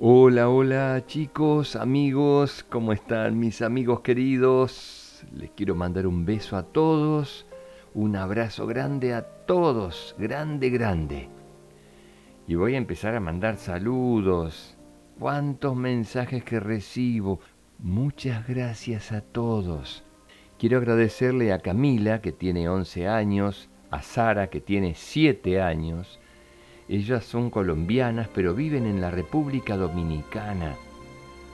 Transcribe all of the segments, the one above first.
Hola, hola chicos, amigos, ¿cómo están mis amigos queridos? Les quiero mandar un beso a todos, un abrazo grande a todos, grande, grande. Y voy a empezar a mandar saludos. ¿Cuántos mensajes que recibo? Muchas gracias a todos. Quiero agradecerle a Camila, que tiene 11 años, a Sara, que tiene 7 años, ellas son colombianas, pero viven en la República Dominicana.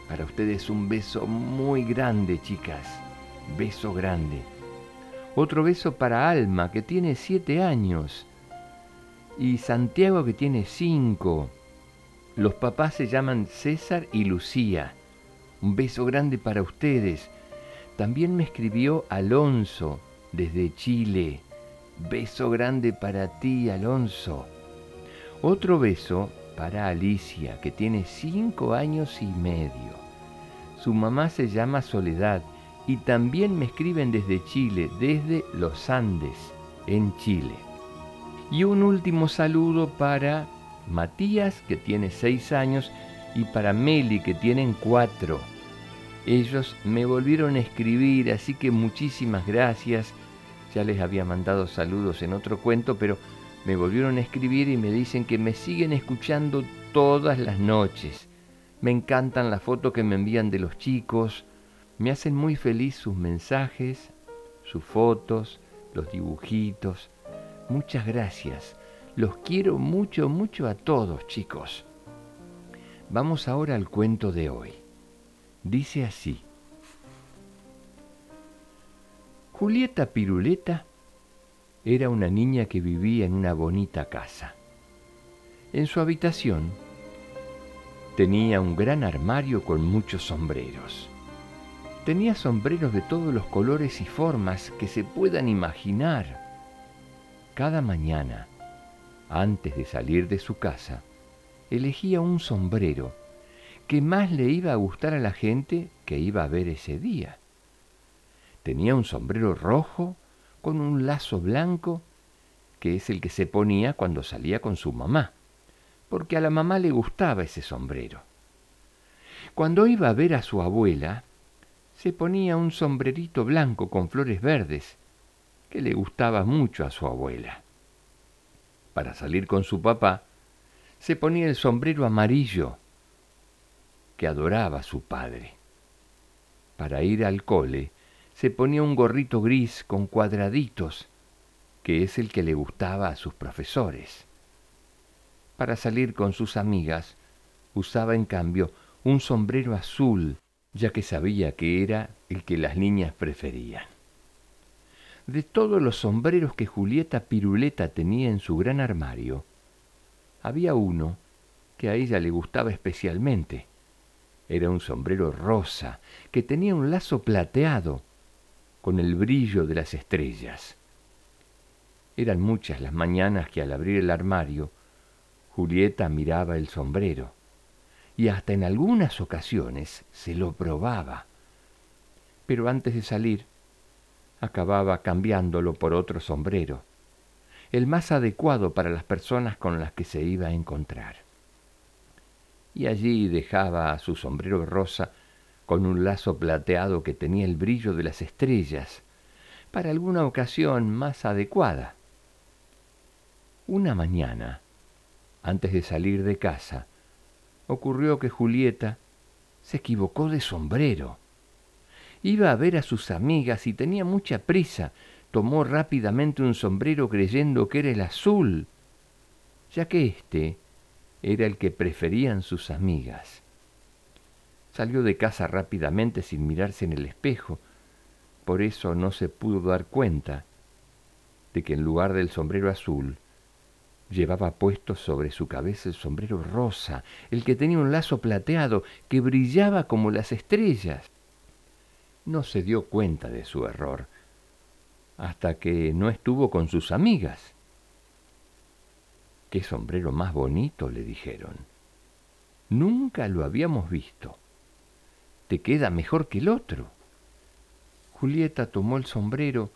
Para ustedes un beso muy grande, chicas. Beso grande. Otro beso para Alma, que tiene siete años. Y Santiago, que tiene cinco. Los papás se llaman César y Lucía. Un beso grande para ustedes. También me escribió Alonso, desde Chile. Beso grande para ti, Alonso. Otro beso para Alicia, que tiene cinco años y medio. Su mamá se llama Soledad y también me escriben desde Chile, desde los Andes, en Chile. Y un último saludo para Matías, que tiene seis años, y para Meli, que tienen cuatro. Ellos me volvieron a escribir, así que muchísimas gracias. Ya les había mandado saludos en otro cuento, pero me volvieron a escribir y me dicen que me siguen escuchando todas las noches. Me encantan las fotos que me envían de los chicos. Me hacen muy feliz sus mensajes, sus fotos, los dibujitos. Muchas gracias. Los quiero mucho, mucho a todos, chicos. Vamos ahora al cuento de hoy. Dice así. Julieta Piruleta era una niña que vivía en una bonita casa. En su habitación tenía un gran armario con muchos sombreros. Tenía sombreros de todos los colores y formas que se puedan imaginar. Cada mañana, antes de salir de su casa, elegía un sombrero que más le iba a gustar a la gente que iba a ver ese día. Tenía un sombrero rojo con un lazo blanco que es el que se ponía cuando salía con su mamá, porque a la mamá le gustaba ese sombrero. Cuando iba a ver a su abuela, se ponía un sombrerito blanco con flores verdes, que le gustaba mucho a su abuela. Para salir con su papá, se ponía el sombrero amarillo, que adoraba a su padre. Para ir al cole, se ponía un gorrito gris con cuadraditos, que es el que le gustaba a sus profesores. Para salir con sus amigas, usaba en cambio un sombrero azul, ya que sabía que era el que las niñas preferían. De todos los sombreros que Julieta Piruleta tenía en su gran armario, había uno que a ella le gustaba especialmente. Era un sombrero rosa que tenía un lazo plateado con el brillo de las estrellas. Eran muchas las mañanas que al abrir el armario, Julieta miraba el sombrero y hasta en algunas ocasiones se lo probaba. Pero antes de salir, acababa cambiándolo por otro sombrero, el más adecuado para las personas con las que se iba a encontrar. Y allí dejaba su sombrero rosa con un lazo plateado que tenía el brillo de las estrellas, para alguna ocasión más adecuada. Una mañana, antes de salir de casa, ocurrió que Julieta se equivocó de sombrero. Iba a ver a sus amigas y tenía mucha prisa. Tomó rápidamente un sombrero creyendo que era el azul, ya que éste era el que preferían sus amigas. Salió de casa rápidamente sin mirarse en el espejo, por eso no se pudo dar cuenta de que en lugar del sombrero azul llevaba puesto sobre su cabeza el sombrero rosa, el que tenía un lazo plateado que brillaba como las estrellas. No se dio cuenta de su error hasta que no estuvo con sus amigas. Qué sombrero más bonito, le dijeron. Nunca lo habíamos visto te queda mejor que el otro. Julieta tomó el sombrero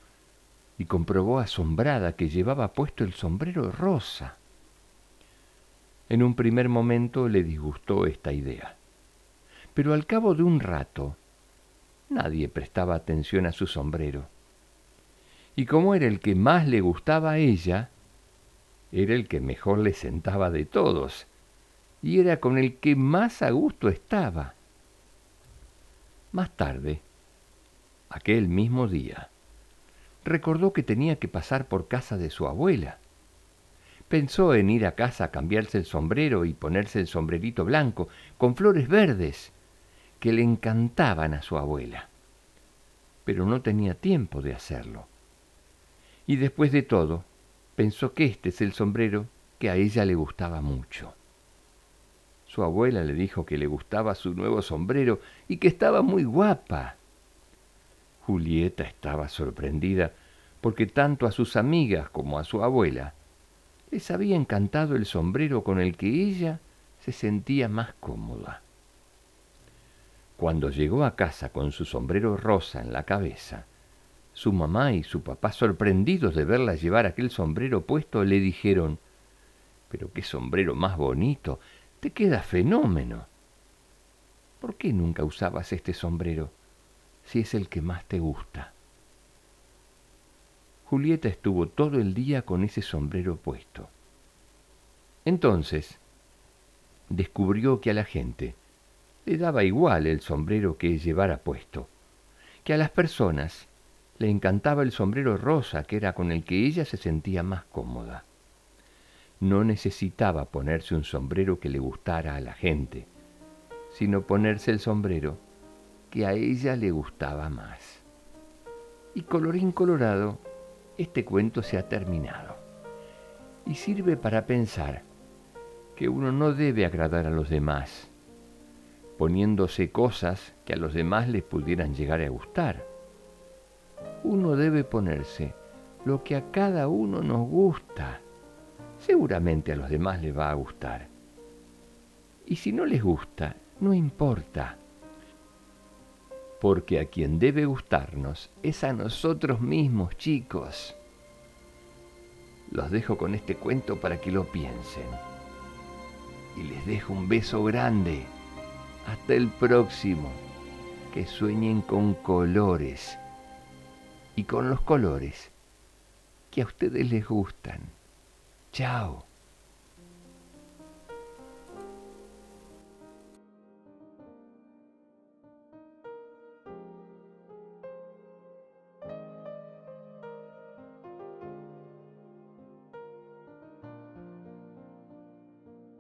y comprobó asombrada que llevaba puesto el sombrero rosa. En un primer momento le disgustó esta idea, pero al cabo de un rato nadie prestaba atención a su sombrero. Y como era el que más le gustaba a ella, era el que mejor le sentaba de todos, y era con el que más a gusto estaba. Más tarde, aquel mismo día, recordó que tenía que pasar por casa de su abuela. Pensó en ir a casa a cambiarse el sombrero y ponerse el sombrerito blanco con flores verdes que le encantaban a su abuela. Pero no tenía tiempo de hacerlo. Y después de todo, pensó que este es el sombrero que a ella le gustaba mucho. Su abuela le dijo que le gustaba su nuevo sombrero y que estaba muy guapa. Julieta estaba sorprendida porque tanto a sus amigas como a su abuela les había encantado el sombrero con el que ella se sentía más cómoda. Cuando llegó a casa con su sombrero rosa en la cabeza, su mamá y su papá, sorprendidos de verla llevar aquel sombrero puesto, le dijeron, Pero qué sombrero más bonito, te queda fenómeno. ¿Por qué nunca usabas este sombrero si es el que más te gusta? Julieta estuvo todo el día con ese sombrero puesto. Entonces, descubrió que a la gente le daba igual el sombrero que llevara puesto, que a las personas le encantaba el sombrero rosa, que era con el que ella se sentía más cómoda. No necesitaba ponerse un sombrero que le gustara a la gente, sino ponerse el sombrero que a ella le gustaba más. Y colorín colorado, este cuento se ha terminado. Y sirve para pensar que uno no debe agradar a los demás, poniéndose cosas que a los demás les pudieran llegar a gustar uno debe ponerse lo que a cada uno nos gusta. Seguramente a los demás les va a gustar. Y si no les gusta, no importa. Porque a quien debe gustarnos es a nosotros mismos, chicos. Los dejo con este cuento para que lo piensen. Y les dejo un beso grande. Hasta el próximo. Que sueñen con colores y con los colores que a ustedes les gustan. Chao.